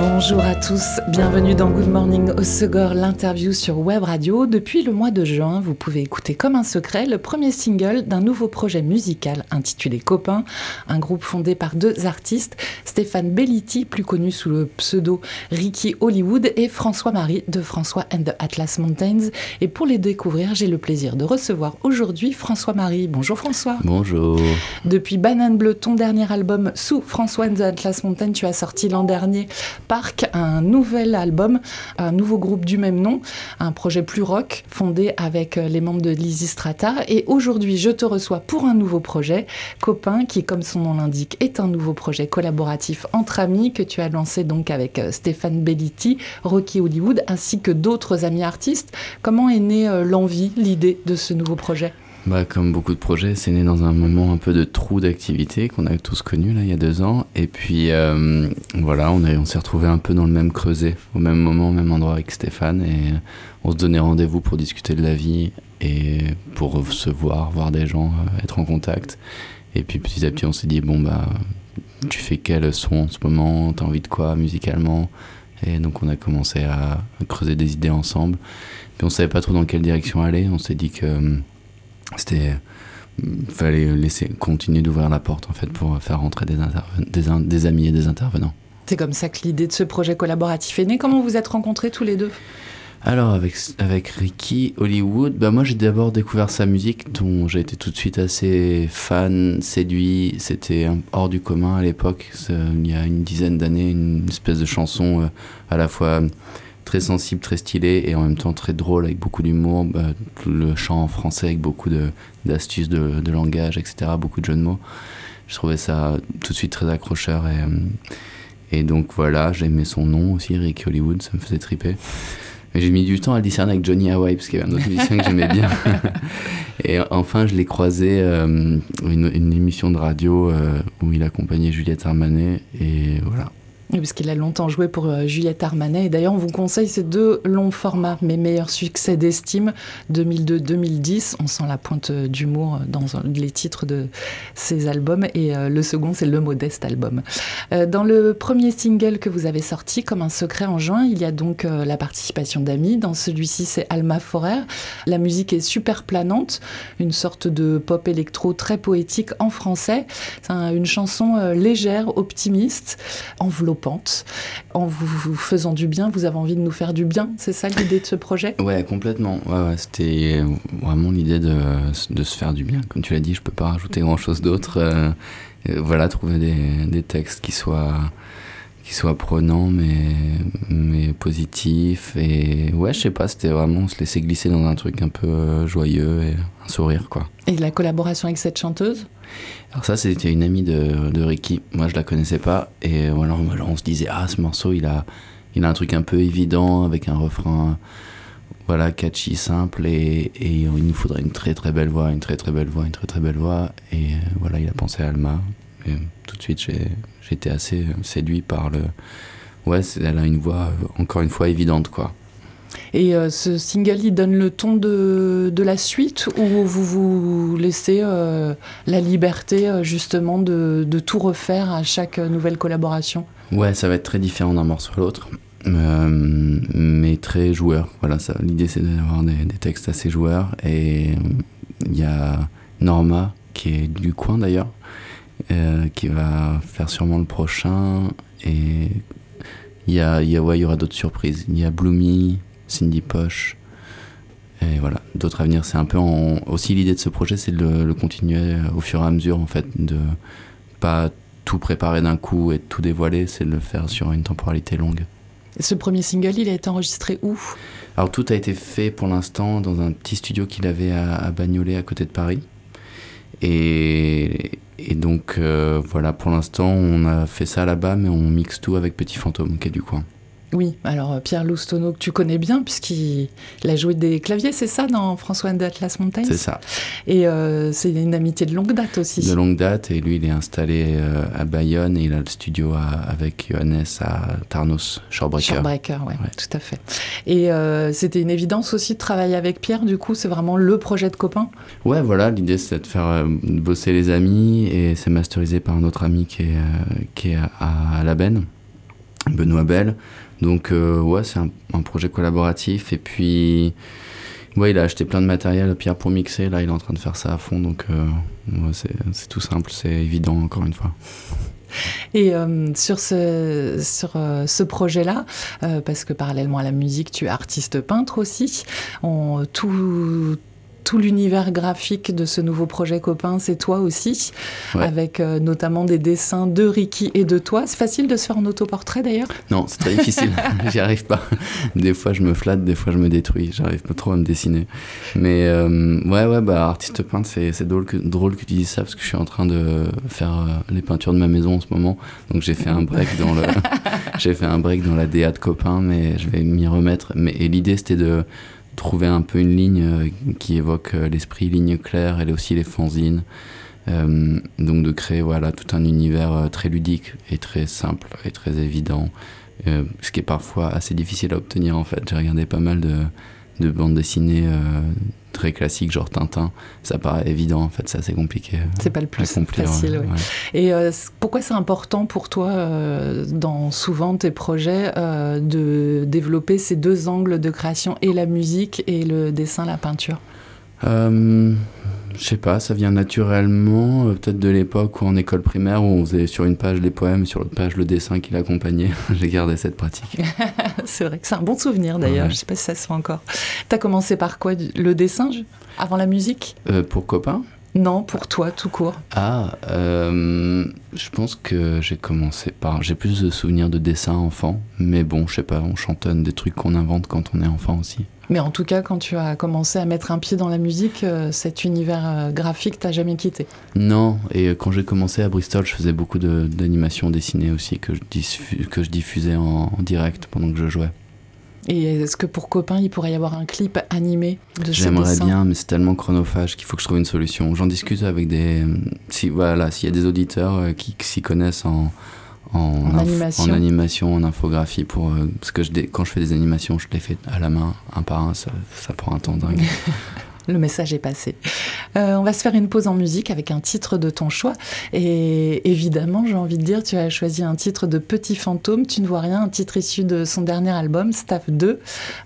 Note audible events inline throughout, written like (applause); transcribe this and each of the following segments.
Bonjour à tous, bienvenue dans Good Morning au Segor, l'interview sur Web Radio. Depuis le mois de juin, vous pouvez écouter comme un secret le premier single d'un nouveau projet musical intitulé Copain, un groupe fondé par deux artistes, Stéphane Belliti, plus connu sous le pseudo Ricky Hollywood, et François-Marie de François and the Atlas Mountains. Et pour les découvrir, j'ai le plaisir de recevoir aujourd'hui François-Marie. Bonjour François. Bonjour. Depuis Banane Bleu, ton dernier album sous François and the Atlas Mountains, tu as sorti l'an dernier par un nouvel album, un nouveau groupe du même nom, un projet plus rock fondé avec euh, les membres de Lizzy Strata. Et aujourd'hui, je te reçois pour un nouveau projet, Copain, qui, comme son nom l'indique, est un nouveau projet collaboratif entre amis que tu as lancé donc avec euh, Stéphane Belliti, Rocky Hollywood, ainsi que d'autres amis artistes. Comment est née euh, l'envie, l'idée de ce nouveau projet? Bah, comme beaucoup de projets, c'est né dans un moment un peu de trou d'activité qu'on a tous connu là il y a deux ans. Et puis euh, voilà, on, s'est retrouvé un peu dans le même creuset, au même moment, au même endroit avec Stéphane. Et on se donnait rendez-vous pour discuter de la vie et pour se voir, voir des gens, euh, être en contact. Et puis petit à petit, on s'est dit bon, bah, tu fais quel son en ce moment? T'as envie de quoi musicalement? Et donc on a commencé à creuser des idées ensemble. Puis on savait pas trop dans quelle direction aller. On s'est dit que c'était fallait laisser continuer d'ouvrir la porte en fait pour faire rentrer des, des, des amis et des intervenants. C'est comme ça que l'idée de ce projet collaboratif est née. Comment vous êtes rencontrés tous les deux? Alors avec, avec Ricky Hollywood, bah moi j'ai d'abord découvert sa musique dont j'ai été tout de suite assez fan, séduit. C'était hors du commun à l'époque, il y a une dizaine d'années, une espèce de chanson euh, à la fois très sensible, très stylé et en même temps très drôle avec beaucoup d'humour. Bah, le chant en français avec beaucoup d'astuces de, de, langage, etc. Beaucoup de jeux de mots. Je trouvais ça tout de suite très accrocheur et, euh, et donc voilà, j'aimais son nom aussi, Rick Hollywood, ça me faisait triper. Mais j'ai mis du temps à le discerner avec Johnny Hawaii, parce qu'il y avait un autre musicien que j'aimais bien. (laughs) et enfin, je l'ai croisé euh, une, une, émission de radio euh, où il accompagnait Juliette Armanet. Et voilà, puisqu'il a longtemps joué pour euh, Juliette Armanet. Et d'ailleurs, on vous conseille ces deux longs formats, mes meilleurs succès d'estime, 2002-2010. On sent la pointe d'humour dans les titres de ces albums. Et euh, le second, c'est le modeste album. Euh, dans le premier single que vous avez sorti, comme un secret en juin, il y a donc la participation d'amis. Dans celui-ci, c'est Alma Forer. La musique est super planante, une sorte de pop électro très poétique en français. C'est une chanson légère, optimiste, enveloppée en vous, faisant du bien, vous avez envie de nous faire du bien. C'est ça l'idée de ce projet? Ouais, complètement. Ouais, C'était vraiment l'idée de, de, se faire du bien. Comme tu l'as dit, je peux pas rajouter grand chose d'autre. Euh, euh, voilà, trouver des, des, textes qui soient qui soient prenants mais mais positifs et ouais je sais pas c'était vraiment se laisser glisser dans un truc un peu euh, joyeux et un sourire quoi et la collaboration avec cette chanteuse? Alors ça, c'était une amie de, Ricky. Moi, je la connaissais pas. Et voilà, on se disait, ah, ce morceau, il a, a un truc un peu évident avec un refrain, voilà, catchy, simple. Et, et il nous faudrait une très très belle voix, une très très belle voix, une très très belle voix. Et voilà, il a pensé à Alma. Et tout de suite, j'ai été assez séduit par le. Ouais, elle a une voix, encore une fois, évidente, quoi. Et euh, ce single, il donne le ton de, de, la suite ou vous vous laissez euh, la liberté euh, justement de, de, tout refaire à chaque nouvelle collaboration? Ouais, ça va être très différent d'un morceau à l'autre, mais très joueur. Voilà, l'idée c'est d'avoir des, des, textes assez joueurs. Et il y a Norma, qui est du coin d'ailleurs, qui va faire sûrement le prochain. Et il y, a, il y, aura d'autres surprises. Il y a Bloomy, Cindy Poche. Et voilà, d'autres à venir. C'est un peu aussi l'idée de ce projet, c'est de le, continuer au fur et à mesure, en fait, de pas tout préparer d'un coup et tout dévoiler, c'est de le faire sur une temporalité longue. ce premier single, il a été enregistré où? Alors tout a été fait pour l'instant dans un petit studio qu'il avait à, Bagnolet, à côté de Paris. Et, donc euh, voilà, pour l'instant, on a fait ça là-bas, mais on mixe tout avec Petit Fantôme, qui est du coin. Oui, alors euh, Pierre Loustono, que tu connais bien, puisqu'il a joué des claviers, c'est ça, dans François d'Atlas Mountains? C'est ça. Et euh, c'est une amitié de longue date aussi. De longue date, et lui, il est installé euh, à Bayonne, et il a le studio avec Johannes à Tarnos, Shorebreaker. Shorebreaker, ouais, ouais. tout à fait. Et c'était une évidence aussi de travailler avec Pierre, du coup, c'est vraiment le projet de copain? Ouais, voilà, l'idée c'est de faire bosser les amis, et c'est masterisé par un autre ami qui est, qui est à, à La Benne, Benoît Bell. Donc euh, ouais, c'est un, projet collaboratif. Et puis, ouais, il a acheté plein de matériel, Pierre, pour mixer. Là, il est en train de faire ça à fond. Donc euh, c'est tout simple, c'est évident, encore une fois. Et euh, sur ce, sur, ce projet-là, parce que parallèlement à la musique, tu es artiste peintre aussi, on, tout, tout l'univers graphique de ce nouveau projet copain, c'est toi aussi, avec euh, notamment des dessins de Ricky et de toi. C'est facile de se faire un autoportrait d'ailleurs? Non, c'est très difficile, (laughs) (laughs) j'y arrive pas. Des fois je me flatte, des fois je me détruis, j'arrive pas trop à me dessiner. Mais euh, ouais, ouais, bah artiste peintre, c'est drôle que, drôle que tu dises ça parce que je suis en train de faire euh, les peintures de ma maison en ce moment. Donc j'ai fait un break dans le, (laughs) j'ai fait un break dans la DA de copain, mais je vais m'y remettre. Mais et l'idée c'était de trouver un peu une ligne euh, qui évoque euh, l'esprit ligne claire et aussi les fanzines. Euh, donc de créer voilà tout un univers très ludique et très simple et très évident, ce qui est parfois assez difficile à obtenir en fait. J'ai regardé pas mal de, de bandes dessinées très classique, genre Tintin, ça paraît évident, en fait, c'est assez compliqué. C'est pas le plus facile, Et euh, pourquoi c'est important pour toi, euh, dans souvent tes projets, euh, de développer ces deux angles de création, et la musique, et le dessin, la peinture? Je sais pas, ça vient naturellement, peut-être de l'époque où en école primaire, où on faisait sur une page les poèmes, sur l'autre page le dessin qui l'accompagnait. (laughs) J'ai gardé cette pratique. (laughs) c'est vrai que c'est un bon souvenir d'ailleurs, je sais pas si ça se fait encore. T'as commencé par quoi Le dessin avant la musique? Pour copain non, pour toi, tout court. Ah, euh, je pense que j'ai commencé par. J'ai plus de souvenirs de dessin enfant, mais bon, je sais pas, on chantonne des trucs qu'on invente quand on est enfant aussi. Mais en tout cas, quand tu as commencé à mettre un pied dans la musique, euh, cet univers euh, graphique t'a jamais quitté Non, et quand j'ai commencé à Bristol, je faisais beaucoup d'animations dessinées aussi que je, que je diffusais en direct pendant que je jouais. Et est-ce que pour copain, il pourrait y avoir un clip animé de J'aimerais bien, mais c'est tellement chronophage qu'il faut que je trouve une solution. J'en discute avec des. Si, voilà, s'il y a des auditeurs euh, qui, s'y connaissent en, en, animation. en, animation. en infographie, pour, euh, parce que je, quand je fais des animations, je les fais à la main, un par un, ça, ça prend un temps dingue. (laughs) Le message est passé. Euh, on va se faire une pause en musique avec un titre de ton choix. Et évidemment, j'ai envie de dire, tu as choisi un titre de Petit Fantôme. Tu ne vois rien, un titre issu de son dernier album, Staff 2.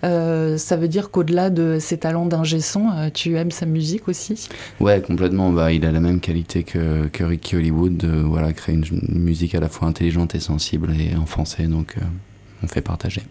Euh, ça veut dire qu'au-delà de ses talents d'ingé son, euh, tu aimes sa musique aussi? Ouais, complètement. Bah, il a la même qualité que, que Ricky Hollywood de voilà, créer une musique à la fois intelligente et sensible et en français. Donc, on fait partager.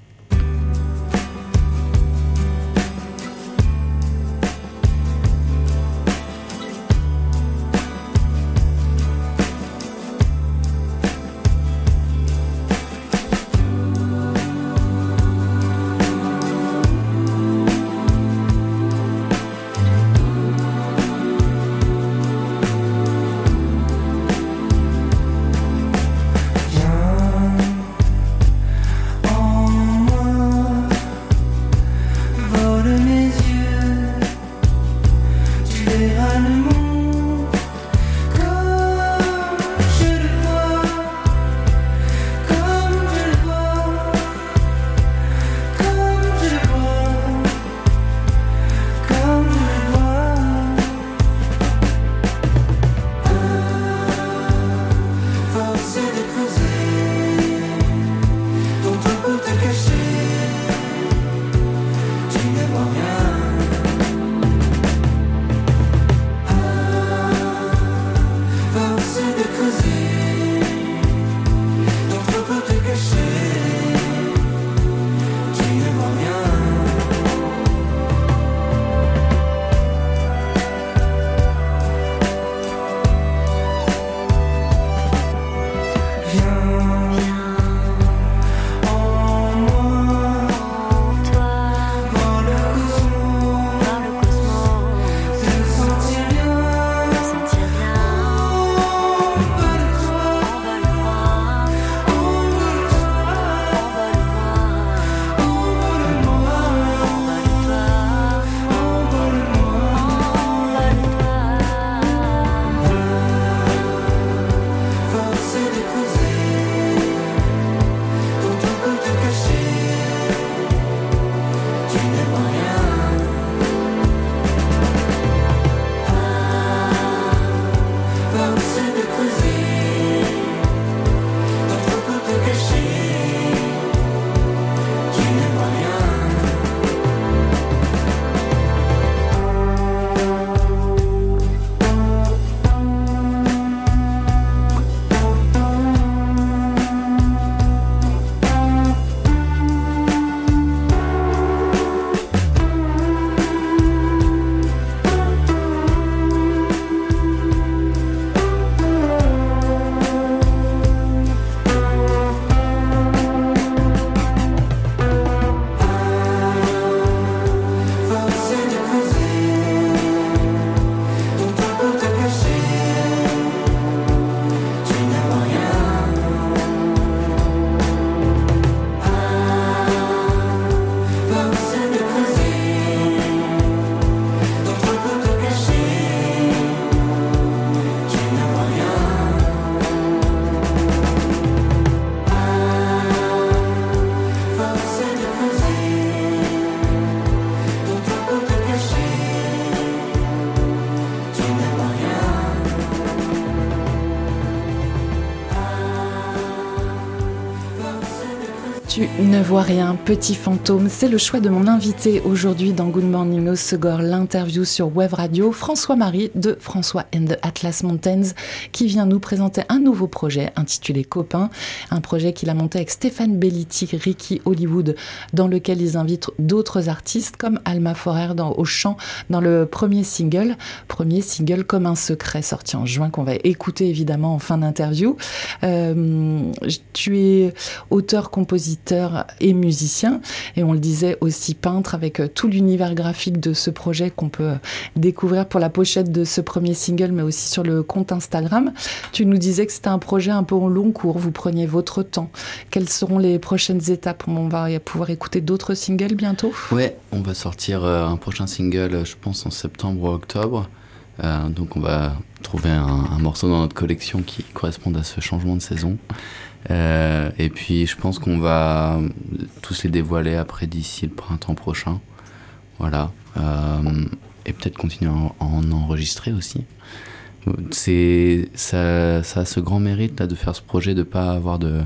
the prison. Ne vois rien, petit fantôme. C'est le choix de mon invité aujourd'hui dans Good Morning Osegor, l'interview sur Web Radio, François-Marie de François and the Atlas Mountains, qui vient nous présenter un nouveau projet intitulé Copain, un projet qu'il a monté avec Stéphane Belliti, Ricky Hollywood, dans lequel ils invitent d'autres artistes comme Alma Forer au chant dans le premier single, premier single comme un secret sorti en juin qu'on va écouter évidemment en fin d'interview. Euh, tu es auteur, compositeur, et musicien. Et on le disait aussi peintre avec euh, tout l'univers graphique de ce projet qu'on peut euh, découvrir pour la pochette de ce premier single, mais aussi sur le compte Instagram. Tu nous disais que c'était un projet un peu en long cours, vous preniez votre temps. Quelles seront les prochaines étapes? On va pouvoir écouter d'autres singles bientôt? Ouais, on va sortir euh, un prochain single, je pense, en septembre ou octobre. Donc on va trouver un, un, morceau dans notre collection qui corresponde à ce changement de saison. Euh, et puis je pense qu'on va tous les dévoiler après d'ici le printemps prochain. Voilà. Euh, et peut-être continuer à en enregistrer aussi. C'est ça, ça, a ce grand mérite là de faire ce projet, de pas avoir de,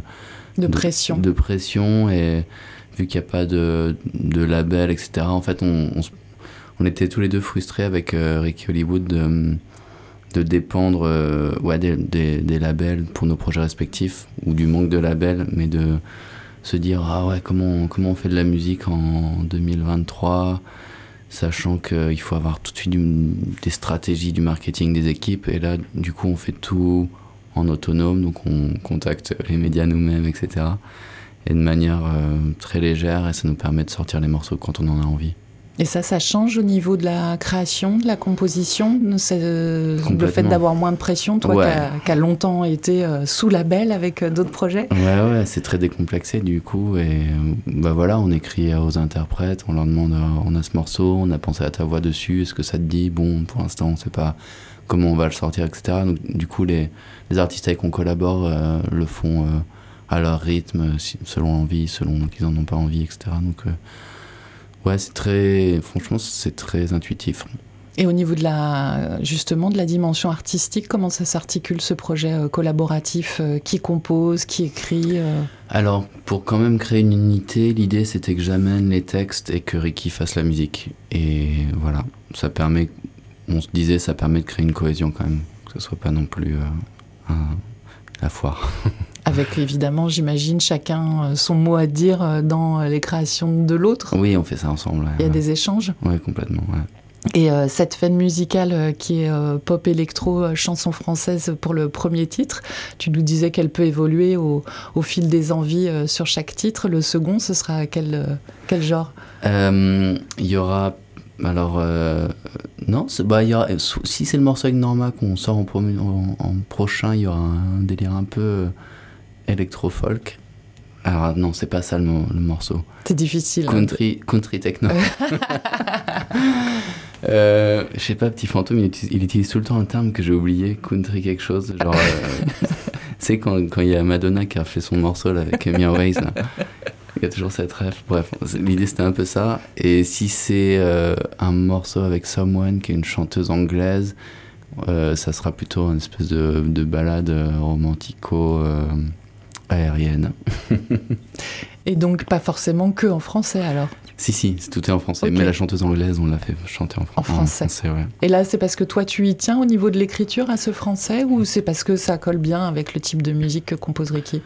de pression. De, pression et vu qu'il n'y a pas de, de, label, etc. En fait, on, on, était tous les deux frustrés avec euh, Ricky Hollywood de, de dépendre euh, ouais, des, labels pour nos projets respectifs ou du manque de labels, mais de se dire ah ouais comment comment on fait de la musique en 2023 sachant qu'il faut avoir tout de suite des stratégies du marketing des équipes et là du coup on fait tout en autonome donc on contacte les médias nous-mêmes etc et de manière euh, très légère et ça nous permet de sortir les morceaux quand on en a envie et ça, ça change au niveau de la création, de la composition euh, Le fait d'avoir moins de pression, toi qui as longtemps été euh, sous label avec euh, d'autres projets? Ouais, ouais, c'est très décomplexé du coup. Et bah voilà, on écrit aux interprètes, on leur demande on a ce morceau, on a pensé à ta voix dessus, est-ce que ça te dit? Bon, pour l'instant, on sait pas comment on va le sortir, etc. Donc, du coup, les, les artistes avec qui on collabore le font à leur rythme, selon l'envie, selon qu'ils en ont pas envie, etc. Donc Ouais, c'est très. Franchement, c'est très intuitif. Et au niveau de la, justement, de la dimension artistique, comment ça s'articule ce projet euh, collaboratif euh, Qui compose Qui écrit euh? Alors, pour quand même créer une unité, l'idée c'était que j'amène les textes et que Ricky fasse la musique. Et voilà, ça permet, on se disait, ça permet de créer une cohésion quand même, que ce soit pas non plus un, la foire. (laughs) Avec évidemment, j'imagine, chacun euh, son mot à dire euh, dans les créations de l'autre. Oui, on fait ça ensemble. Il y a des échanges Oui, complètement. Et euh, cette fête musicale qui est pop électro, chanson française pour le premier titre, tu nous disais qu'elle peut évoluer au, au, fil des envies sur chaque titre. Le second, ce sera quel, quel genre? Il y aura alors, euh, non, bah, y a, si c'est le morceau avec Norma qu'on sort en, en, prochain, il y aura un délire un peu euh, électro-folk. Alors, non, c'est pas ça le, morceau. C'est difficile. Hein, country, country techno. (laughs) euh, je sais pas, Petit Fantôme, il utilise, tout le temps un terme que j'ai oublié, country quelque chose. Genre, euh, (laughs) c'est quand il y a Madonna qui a fait son morceau là, avec Mia Ways. Y a toujours cette rêve. Bref, l'idée c'était un peu ça. Et si c'est euh, un morceau avec Someone, qui est une chanteuse anglaise, euh, ça sera plutôt une espèce de, de balade euh, romantico aérienne. (laughs) Et donc pas forcément que en français alors? Si, si, tout est en français. Mais la chanteuse anglaise, on l'a fait chanter en, en français. Et là, c'est parce que toi, tu y tiens au niveau de l'écriture à ce français ou c'est parce que ça colle bien avec le type de musique que compose Ricky?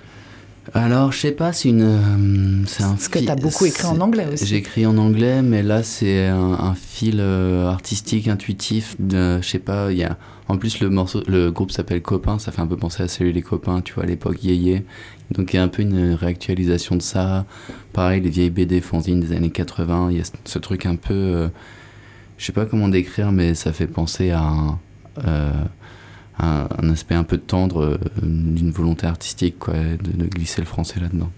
Alors, je sais pas, c'est une. Euh, c'est un Parce que tu as beaucoup écrit en anglais aussi. J'écris en anglais, mais là, c'est un, fil euh, artistique, intuitif. De, je sais pas, il y a. En plus, le, morceau, le groupe s'appelle Copain, ça fait un peu penser à Salut les copains, tu vois, à l'époque Yéyé. Donc, il y a un peu une réactualisation de ça. Pareil, les vieilles BD fanzines des années 80, il y a ce truc un peu. Euh, je sais pas comment décrire, mais ça fait penser à un un, aspect un peu tendre euh, d'une volonté artistique, quoi, de, glisser le français là-dedans.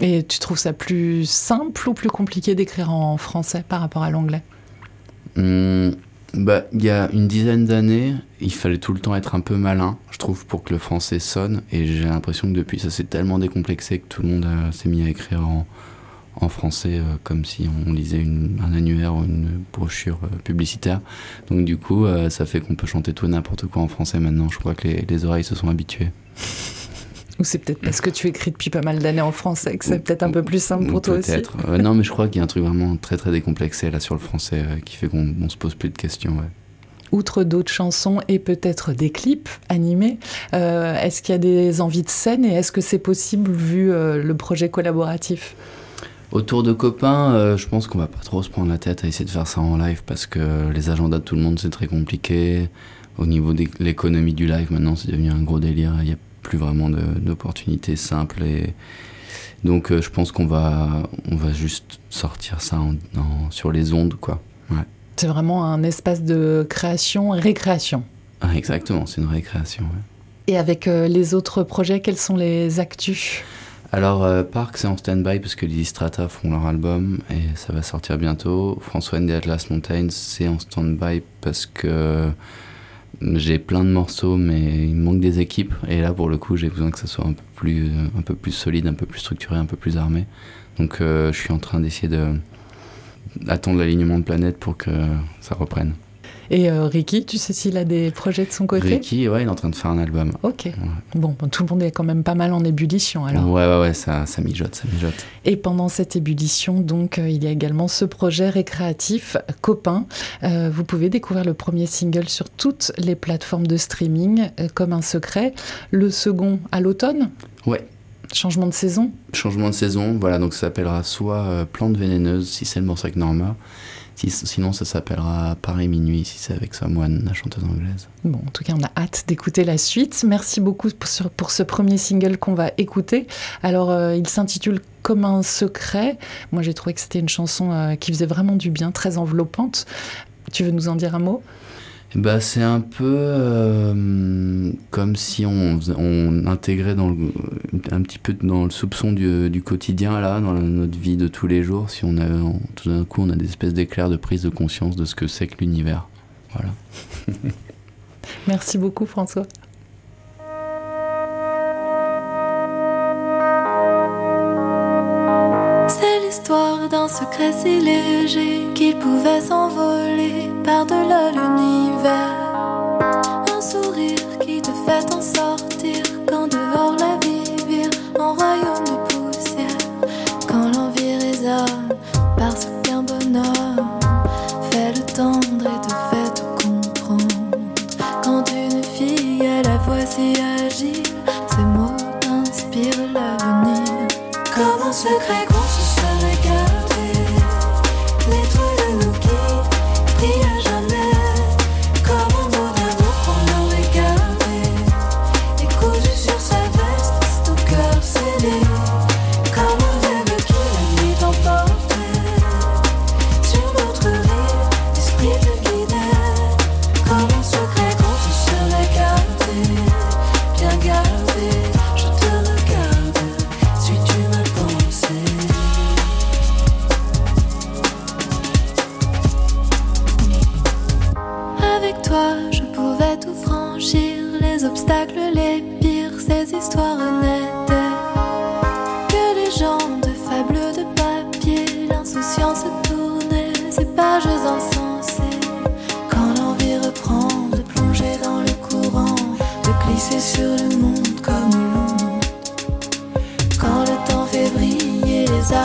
Et tu trouves ça plus simple ou plus compliqué d'écrire en français par rapport à l'anglais? Hmm, bah, Il y a une dizaine d'années, il fallait tout le temps être un peu malin, je trouve, pour que le français sonne. Et j'ai l'impression que depuis, ça s'est tellement décomplexé que tout le monde s'est mis à écrire en, en français euh, comme si on lisait un annuaire ou une brochure euh, publicitaire. Donc du coup, euh, ça fait qu'on peut chanter tout n'importe quoi en français maintenant. Je crois que les, oreilles se sont habituées. Ou c'est peut-être parce que tu écris depuis pas mal d'années en français que c'est peut-être un peu plus simple pour toi aussi Peut-être. non, mais je crois qu'il y a un truc vraiment très très décomplexé là sur le français qui fait qu'on se pose plus de questions. Ouais outre d'autres chansons et peut-être des clips animés, euh, est-ce qu'il y a des envies de scène et est-ce que c'est possible vu euh, le projet collaboratif? Autour de copains, euh, je pense qu'on va pas trop se prendre la tête à essayer de faire ça en live parce que les agendas de tout le monde c'est très compliqué. Au niveau de l'économie du live, maintenant c'est devenu un gros délire. Il n'y a plus vraiment d'opportunités simples et donc je pense qu'on va on va juste sortir ça sur les ondes quoi. Ouais. C'est vraiment un espace de création, récréation. Ah, exactement, c'est une récréation. Et avec euh, les autres projets, quels sont les actus? Alors, euh, Park, c'est en stand-by parce que les Strata font leur album et ça va sortir bientôt. François and Atlas Mountains, c'est en stand-by parce que j'ai plein de morceaux, mais il me manque des équipes. Et là, pour le coup, j'ai besoin que ça soit un peu plus, un peu plus solide, un peu plus structuré, un peu plus armé. Donc, euh, je suis en train d'essayer de, attendre l'alignement de planète pour que ça reprenne. Et euh, Ricky, tu sais s'il a des projets de son côté? Ricky, ouais, il est en train de faire un album. Ok. Bon, tout le monde est quand même pas mal en ébullition alors. Ouais, ouais, ouais, ça, ça mijote, ça mijote. Et pendant cette ébullition, donc, euh, il y a également ce projet récréatif, Copain. Euh, vous pouvez découvrir le premier single sur toutes les plateformes de streaming, comme un secret. Le second à l'automne? Ouais. Changement de saison Changement de saison, voilà, donc ça s'appellera soit euh, Plante vénéneuse si c'est le morceau avec Norma, sinon ça s'appellera Paris minuit si c'est avec Samoine, la chanteuse anglaise. Bon, en tout cas, on a hâte d'écouter la suite. Merci beaucoup pour ce, premier single qu'on va écouter. Alors, euh, il s'intitule Comme un secret. Moi, j'ai trouvé que c'était une chanson euh, qui faisait vraiment du bien, très enveloppante. Tu veux nous en dire un mot? Bah, c'est un peu euh, comme si on, on intégrait dans le, un petit peu dans le soupçon du, du, quotidien, là, dans notre vie de tous les jours, si on a, tout d'un coup on a des espèces d'éclairs de prise de conscience de ce que c'est que l'univers. Voilà. (laughs) Merci beaucoup François. C'est l'histoire d'un secret si léger qu'il pouvait s'envoler par-delà l'univers.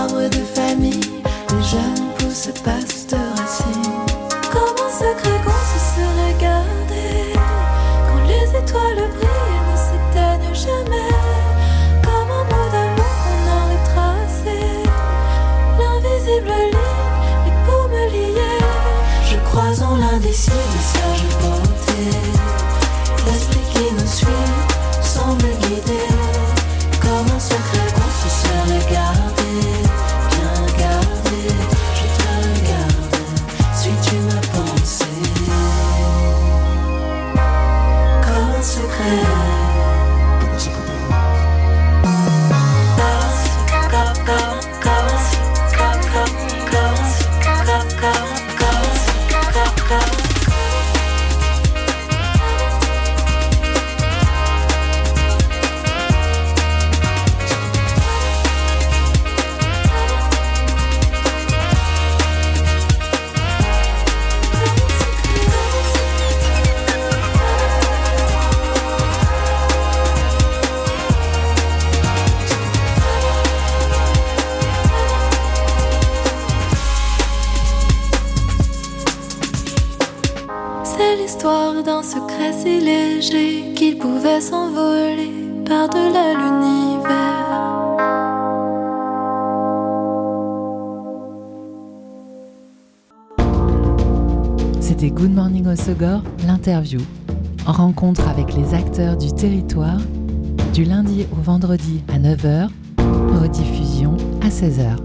De famille, les jeunes pousses passent léger qu'il pouvait s'envoler par-delà l'univers. C'était Good Morning Osogor, l'interview. En rencontre avec les acteurs du territoire, du lundi au vendredi à 9h, rediffusion à 16h.